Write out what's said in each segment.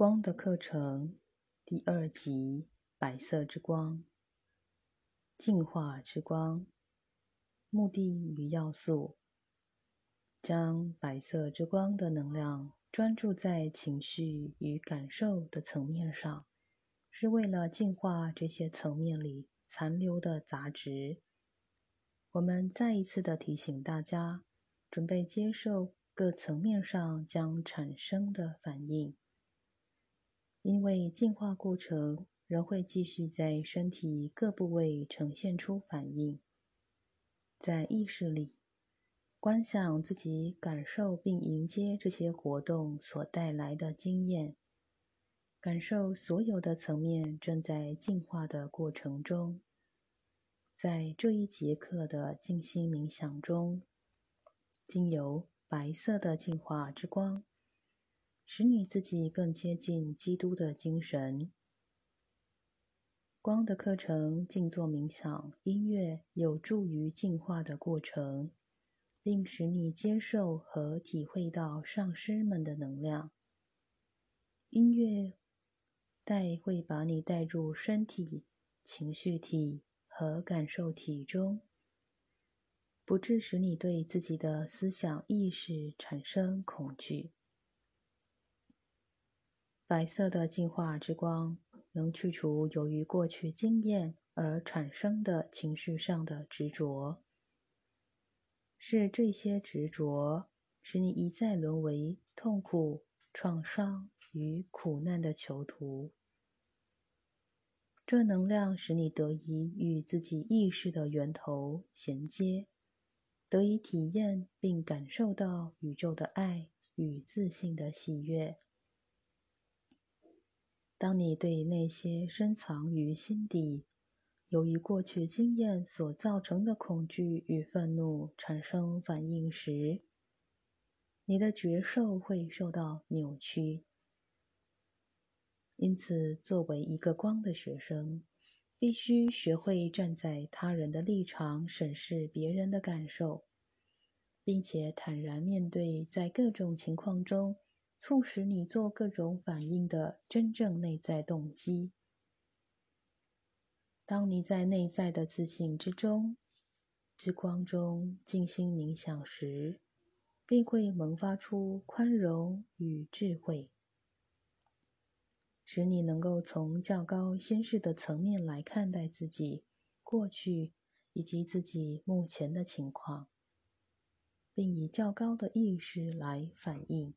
光的课程第二集：白色之光，净化之光。目的与要素：将白色之光的能量专注在情绪与感受的层面上，是为了净化这些层面里残留的杂质。我们再一次的提醒大家，准备接受各层面上将产生的反应。因为进化过程仍会继续在身体各部位呈现出反应，在意识里观想自己感受并迎接这些活动所带来的经验，感受所有的层面正在进化的过程中。在这一节课的静心冥想中，经由白色的净化之光。使你自己更接近基督的精神。光的课程、静坐冥想、音乐有助于进化的过程，并使你接受和体会到上师们的能量。音乐带会把你带入身体、情绪体和感受体中，不致使你对自己的思想意识产生恐惧。白色的净化之光能去除由于过去经验而产生的情绪上的执着，是这些执着使你一再沦为痛苦、创伤与苦难的囚徒。这能量使你得以与自己意识的源头衔接，得以体验并感受到宇宙的爱与自信的喜悦。当你对那些深藏于心底、由于过去经验所造成的恐惧与愤怒产生反应时，你的觉受会受到扭曲。因此，作为一个光的学生，必须学会站在他人的立场审视别人的感受，并且坦然面对在各种情况中。促使你做各种反应的真正内在动机。当你在内在的自信之中、之光中静心冥想时，便会萌发出宽容与智慧，使你能够从较高心事的层面来看待自己过去以及自己目前的情况，并以较高的意识来反应。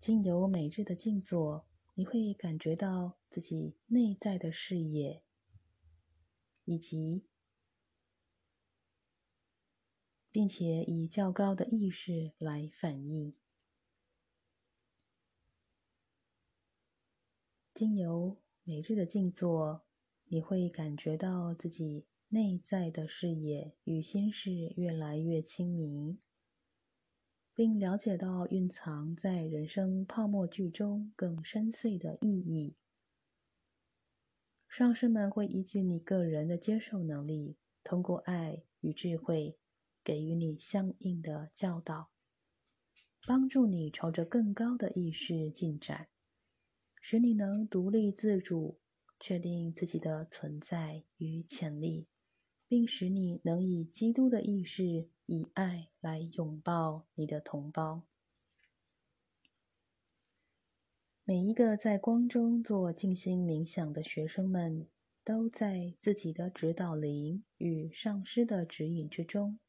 经由每日的静坐，你会感觉到自己内在的视野，以及，并且以较高的意识来反应。经由每日的静坐，你会感觉到自己内在的视野与心事越来越清明。并了解到蕴藏在人生泡沫剧中更深邃的意义。上师们会依据你个人的接受能力，通过爱与智慧，给予你相应的教导，帮助你朝着更高的意识进展，使你能独立自主，确定自己的存在与潜力，并使你能以基督的意识。以爱来拥抱你的同胞。每一个在光中做静心冥想的学生们，都在自己的指导灵与上师的指引之中。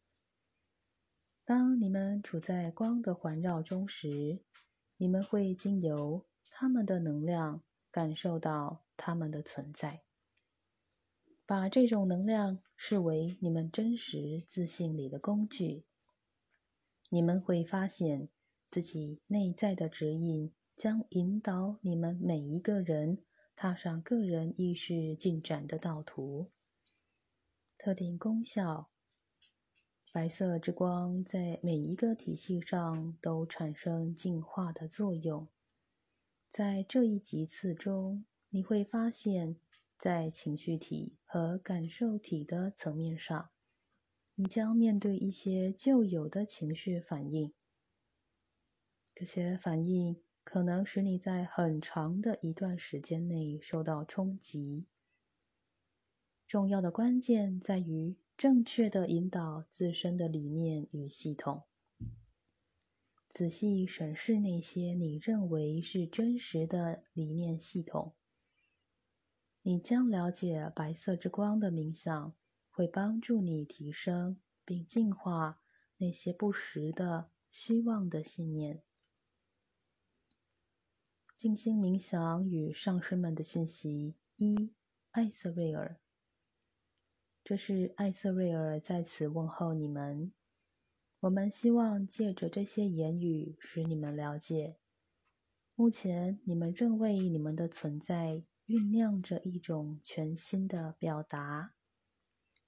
当你们处在光的环绕中时，你们会经由他们的能量感受到他们的存在。把这种能量视为你们真实自信里的工具，你们会发现自己内在的指引将引导你们每一个人踏上个人意识进展的道途。特定功效：白色之光在每一个体系上都产生净化的作用。在这一集次中，你会发现。在情绪体和感受体的层面上，你将面对一些旧有的情绪反应。这些反应可能使你在很长的一段时间内受到冲击。重要的关键在于正确的引导自身的理念与系统。仔细审视那些你认为是真实的理念系统，你将了解白色之光的冥想会帮助你提升并净化那些不实的、虚妄的信念。静心冥想与上师们的讯息一，艾瑟瑞尔。这是艾瑟瑞尔在此问候你们。我们希望借着这些言语，使你们了解，目前你们正为你们的存在酝酿着一种全新的表达。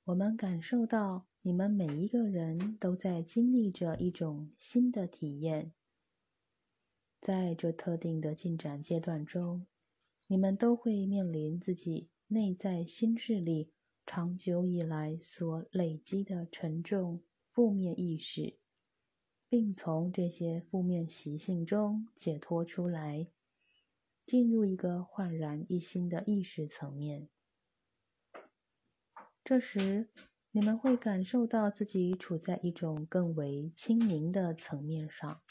我们感受到你们每一个人都在经历着一种新的体验。在这特定的进展阶段中，你们都会面临自己内在心智里长久以来所累积的沉重负面意识，并从这些负面习性中解脱出来，进入一个焕然一新的意识层面。这时，你们会感受到自己处在一种更为清明的层面上。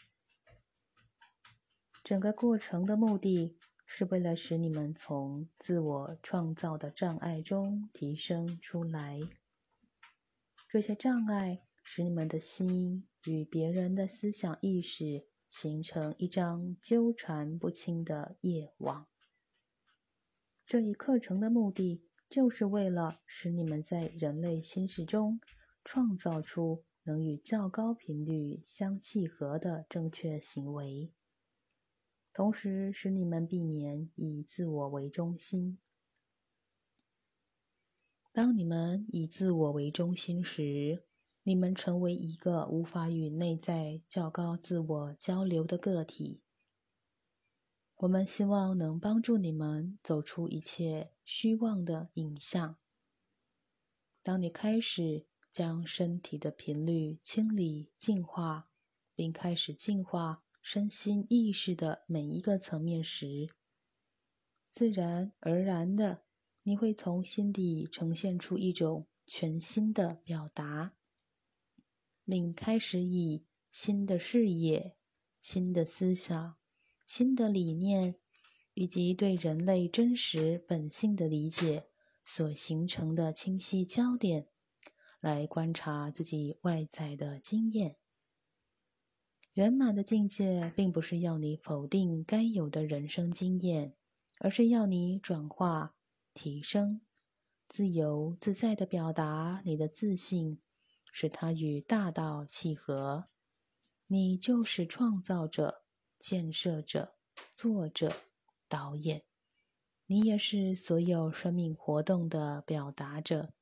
整个过程的目的是为了使你们从自我创造的障碍中提升出来。这些障碍使你们的心与别人的思想意识形成一张纠缠不清的夜网。这一课程的目的就是为了使你们在人类心事中创造出能与较高频率相契合的正确行为。同时，使你们避免以自我为中心。当你们以自我为中心时，你们成为一个无法与内在较高自我交流的个体。我们希望能帮助你们走出一切虚妄的影像。当你开始将身体的频率清理、净化，并开始净化。身心意识的每一个层面时，自然而然的，你会从心底呈现出一种全新的表达，并开始以新的视野、新的思想、新的理念，以及对人类真实本性的理解所形成的清晰焦点，来观察自己外在的经验。圆满的境界，并不是要你否定该有的人生经验，而是要你转化、提升、自由自在的表达你的自信，使它与大道契合。你就是创造者、建设者、作者、导演，你也是所有生命活动的表达者。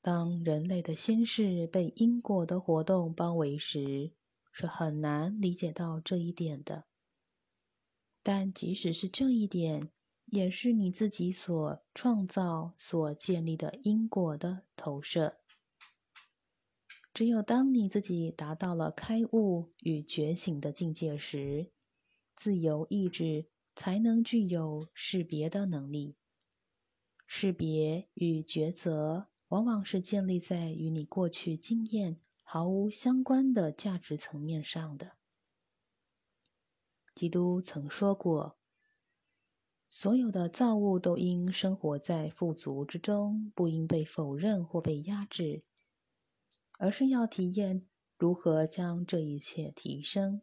当人类的心事被因果的活动包围时，是很难理解到这一点的。但即使是这一点，也是你自己所创造、所建立的因果的投射。只有当你自己达到了开悟与觉醒的境界时，自由意志才能具有识别的能力。识别与抉择。往往是建立在与你过去经验毫无相关的价值层面上的。基督曾说过：“所有的造物都应生活在富足之中，不应被否认或被压制，而是要体验如何将这一切提升，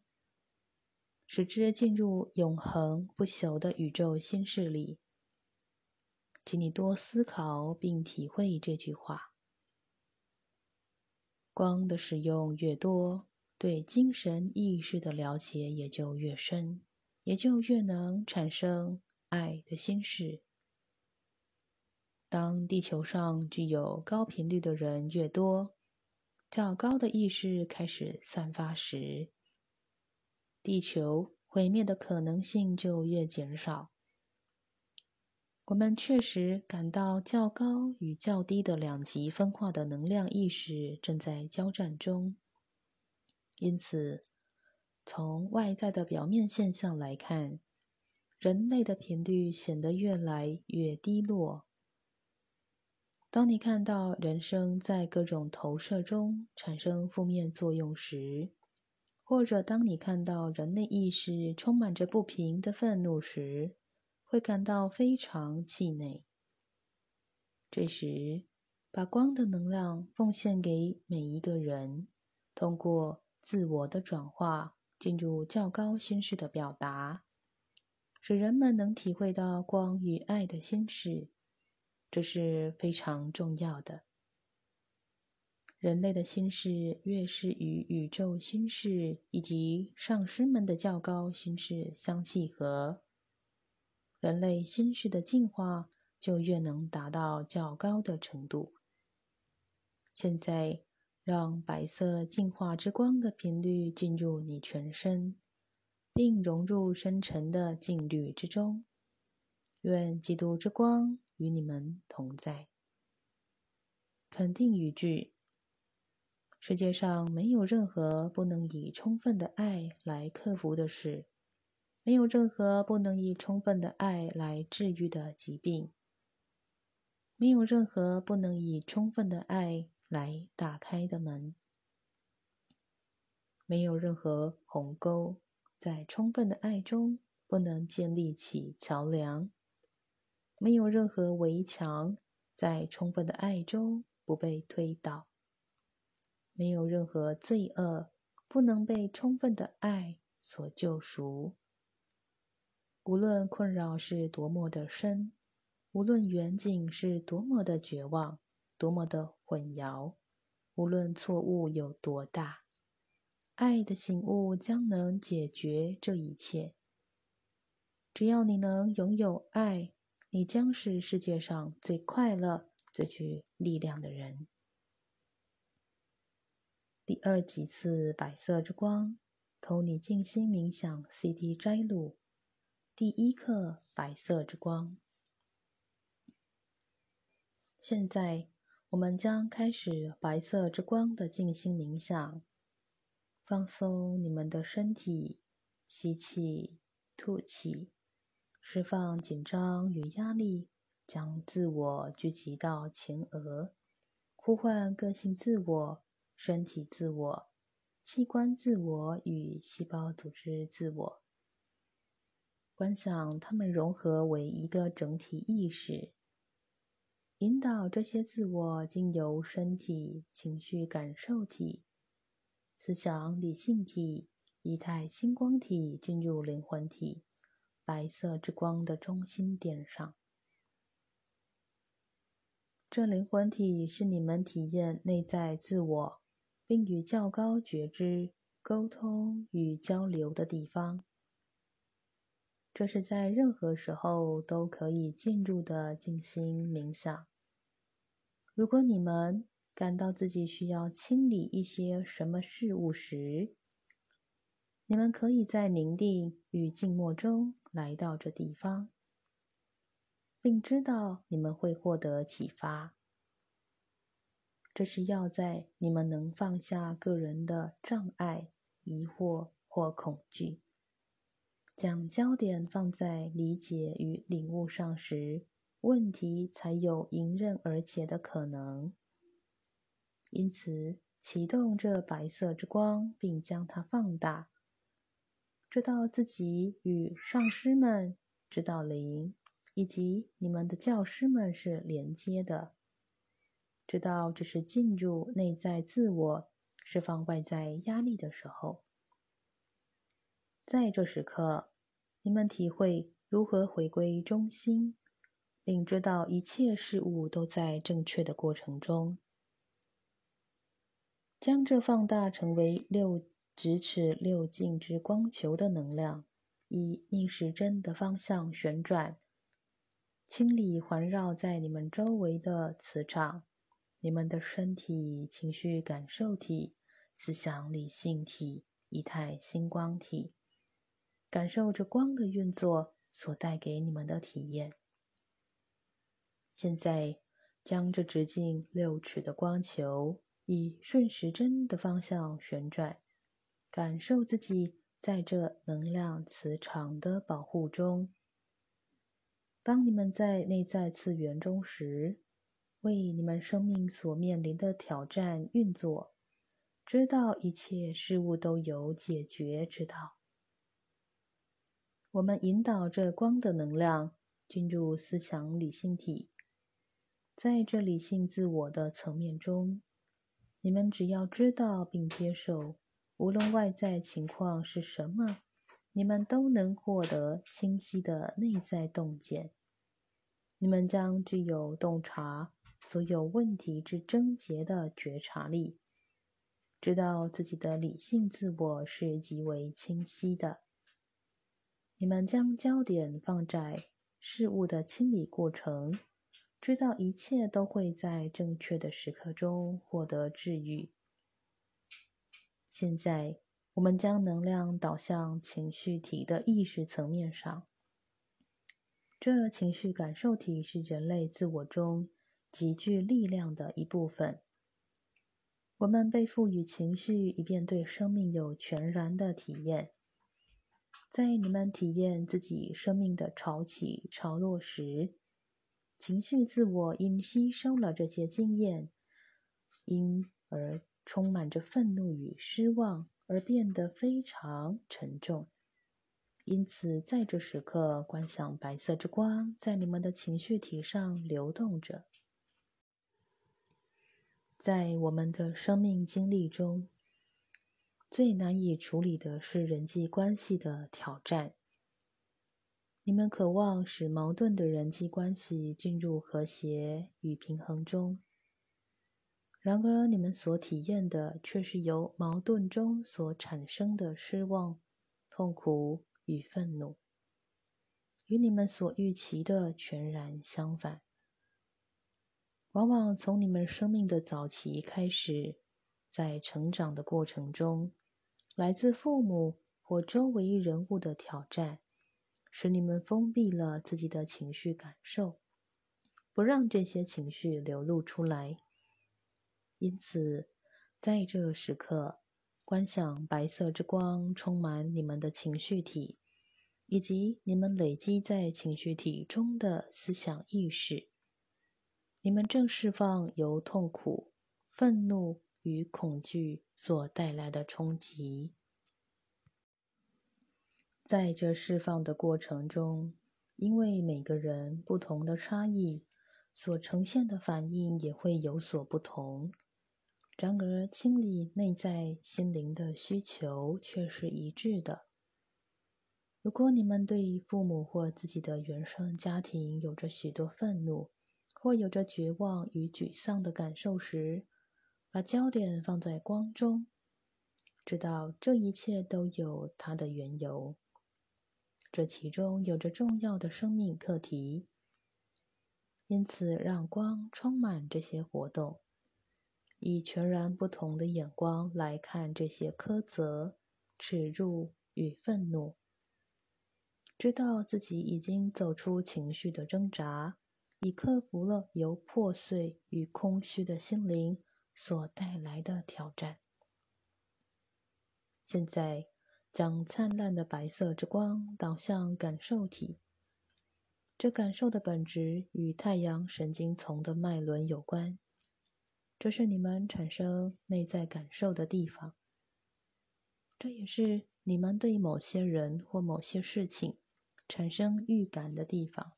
使之进入永恒不朽的宇宙心事里。”请你多思考并体会这句话。光的使用越多，对精神意识的了解也就越深，也就越能产生爱的心事。当地球上具有高频率的人越多，较高的意识开始散发时，地球毁灭的可能性就越减少。我们确实感到较高与较低的两极分化的能量意识正在交战中，因此，从外在的表面现象来看，人类的频率显得越来越低落。当你看到人生在各种投射中产生负面作用时，或者当你看到人类意识充满着不平的愤怒时，会感到非常气馁。这时，把光的能量奉献给每一个人，通过自我的转化，进入较高心事的表达，使人们能体会到光与爱的心事，这是非常重要的。人类的心事越是与宇宙心事以及上师们的较高心事相契合，人类心事的进化就越能达到较高的程度。现在，让白色净化之光的频率进入你全身，并融入深沉的静律之中。愿基督之光与你们同在。肯定语句。世界上没有任何不能以充分的爱来克服的事，没有任何不能以充分的爱来治愈的疾病，没有任何不能以充分的爱来打开的门，没有任何鸿沟在充分的爱中不能建立起桥梁，没有任何围墙在充分的爱中不被推倒。没有任何罪恶不能被充分的爱所救赎。无论困扰是多么的深，无论远景是多么的绝望、多么的混淆，无论错误有多大，爱的醒悟将能解决这一切。只要你能拥有爱，你将是世界上最快乐、最具力量的人。第二几次白色之光，投你静心冥想 CD 摘录。第一课白色之光。现在我们将开始白色之光的静心冥想。放松你们的身体，吸气，吐气，释放紧张与压力，将自我聚集到前额，呼唤个性自我。身体自我、器官自我与细胞组织自我，观想它们融合为一个整体意识，引导这些自我经由身体、情绪感受体、思想理性体、仪态星光体进入灵魂体——白色之光的中心点上。这灵魂体是你们体验内在自我。并与较高觉知沟通与交流的地方，这是在任何时候都可以进入的静心冥想。如果你们感到自己需要清理一些什么事物时，你们可以在宁静与静默中来到这地方，并知道你们会获得启发。这是要在你们能放下个人的障碍、疑惑或恐惧，将焦点放在理解与领悟上时，问题才有迎刃而解的可能。因此，启动这白色之光，并将它放大，知道自己与上师们、指导灵以及你们的教师们是连接的。知道这是进入内在自我、释放外在压力的时候。在这时刻，你们体会如何回归中心，并知道一切事物都在正确的过程中。将这放大成为六咫尺六径之光球的能量，以逆时针的方向旋转，清理环绕在你们周围的磁场。你们的身体、情绪感受体、思想理性体、仪态星光体，感受着光的运作所带给你们的体验。现在，将这直径六尺的光球以顺时针的方向旋转，感受自己在这能量磁场的保护中。当你们在内在次元中时，为你们生命所面临的挑战运作，知道一切事物都有解决之道。我们引导这光的能量进入思想理性体，在这理性自我的层面中，你们只要知道并接受，无论外在情况是什么，你们都能获得清晰的内在洞见。你们将具有洞察。所有问题之症结的觉察力，知道自己的理性自我是极为清晰的。你们将焦点放在事物的清理过程，知道一切都会在正确的时刻中获得治愈。现在，我们将能量导向情绪体的意识层面上。这情绪感受体是人类自我中。极具力量的一部分。我们被赋予情绪，以便对生命有全然的体验。在你们体验自己生命的潮起潮落时，情绪自我因吸收了这些经验，因而充满着愤怒与失望，而变得非常沉重。因此，在这时刻，观想白色之光在你们的情绪体上流动着。在我们的生命经历中，最难以处理的是人际关系的挑战。你们渴望使矛盾的人际关系进入和谐与平衡中，然而你们所体验的却是由矛盾中所产生的失望、痛苦与愤怒，与你们所预期的全然相反。往往从你们生命的早期开始，在成长的过程中，来自父母或周围人物的挑战，使你们封闭了自己的情绪感受，不让这些情绪流露出来。因此，在这时刻，观想白色之光充满你们的情绪体，以及你们累积在情绪体中的思想意识。你们正释放由痛苦、愤怒与恐惧所带来的冲击。在这释放的过程中，因为每个人不同的差异，所呈现的反应也会有所不同。然而，清理内在心灵的需求却是一致的。如果你们对父母或自己的原生家庭有着许多愤怒，或有着绝望与沮丧的感受时，把焦点放在光中，知道这一切都有它的缘由。这其中有着重要的生命课题，因此让光充满这些活动，以全然不同的眼光来看这些苛责、耻辱与愤怒，知道自己已经走出情绪的挣扎。已克服了由破碎与空虚的心灵所带来的挑战。现在，将灿烂的白色之光导向感受体。这感受的本质与太阳神经丛的脉轮有关。这是你们产生内在感受的地方。这也是你们对某些人或某些事情产生预感的地方。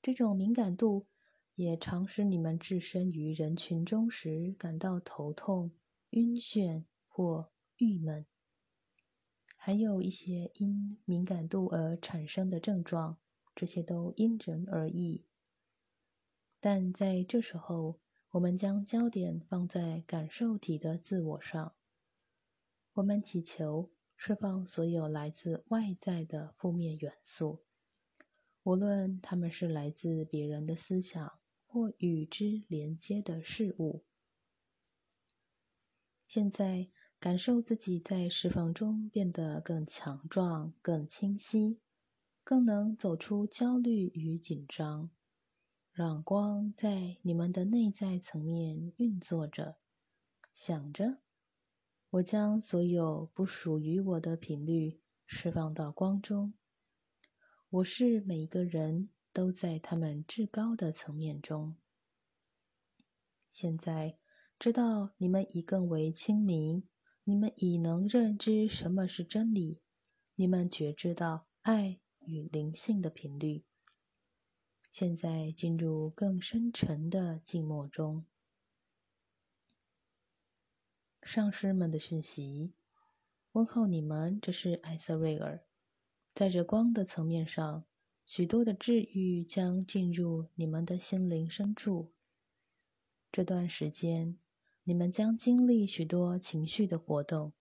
这种敏感度也常使你们置身于人群中时感到头痛、晕眩或郁闷。还有一些因敏感度而产生的症状，这些都因人而异。但在这时候，我们将焦点放在感受体的自我上。我们祈求释放所有来自外在的负面元素。无论他们是来自别人的思想或与之连接的事物，现在感受自己在释放中变得更强壮、更清晰，更能走出焦虑与紧张。让光在你们的内在层面运作着，想着，我将所有不属于我的频率释放到光中。我是每一个人都在他们至高的层面中。现在知道你们已更为清明，你们已能认知什么是真理，你们觉知到爱与灵性的频率。现在进入更深沉的静默中。上师们的讯息，问候你们。这是艾瑟瑞尔。在这光的层面上，许多的治愈将进入你们的心灵深处。这段时间，你们将经历许多情绪的活动。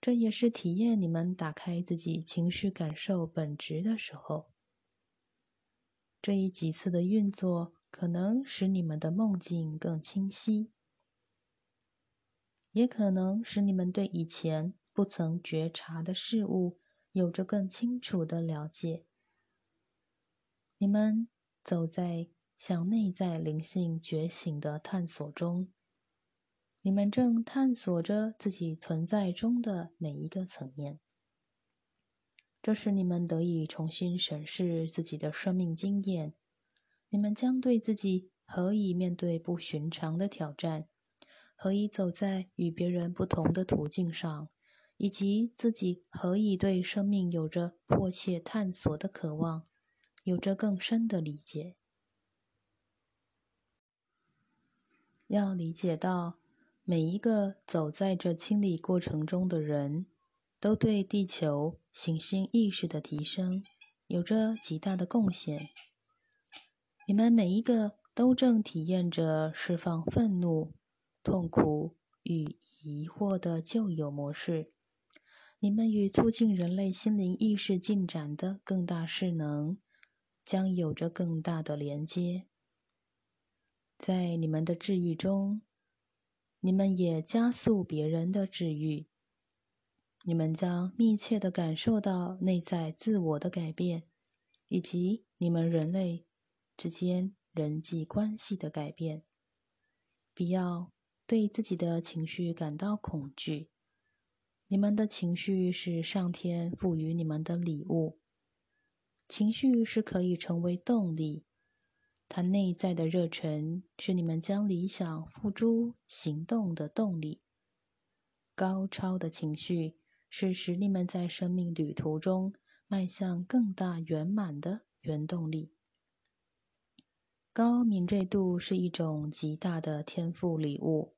这也是体验你们打开自己情绪感受本质的时候。这一几次的运作，可能使你们的梦境更清晰。也可能使你们对以前不曾觉察的事物有着更清楚的了解。你们走在向内在灵性觉醒的探索中，你们正探索着自己存在中的每一个层面。这使你们得以重新审视自己的生命经验。你们将对自己何以面对不寻常的挑战。何以走在与别人不同的途径上，以及自己何以对生命有着迫切探索的渴望，有着更深的理解。要理解到，每一个走在这清理过程中的人，都对地球行星意识的提升有着极大的贡献。你们每一个都正体验着释放愤怒。痛苦与疑惑的旧有模式，你们与促进人类心灵意识进展的更大势能将有着更大的连接。在你们的治愈中，你们也加速别人的治愈。你们将密切的感受到内在自我的改变，以及你们人类之间人际关系的改变。不要。对自己的情绪感到恐惧。你们的情绪是上天赋予你们的礼物。情绪是可以成为动力，它内在的热忱是你们将理想付诸行动的动力。高超的情绪是使你们在生命旅途中迈向更大圆满的原动力。高敏锐度是一种极大的天赋礼物。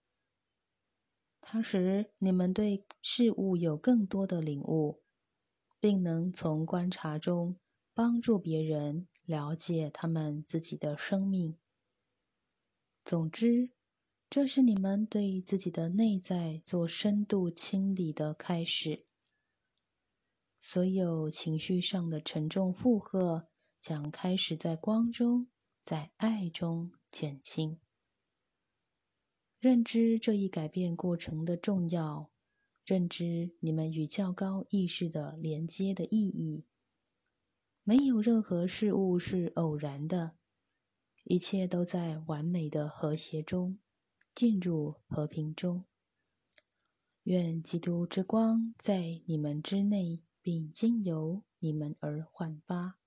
它使你们对事物有更多的领悟，并能从观察中帮助别人了解他们自己的生命。总之，这是你们对自己的内在做深度清理的开始。所有情绪上的沉重负荷将开始在光中、在爱中减轻。认知这一改变过程的重要，认知你们与较高意识的连接的意义。没有任何事物是偶然的，一切都在完美的和谐中进入和平中。愿基督之光在你们之内，并经由你们而焕发。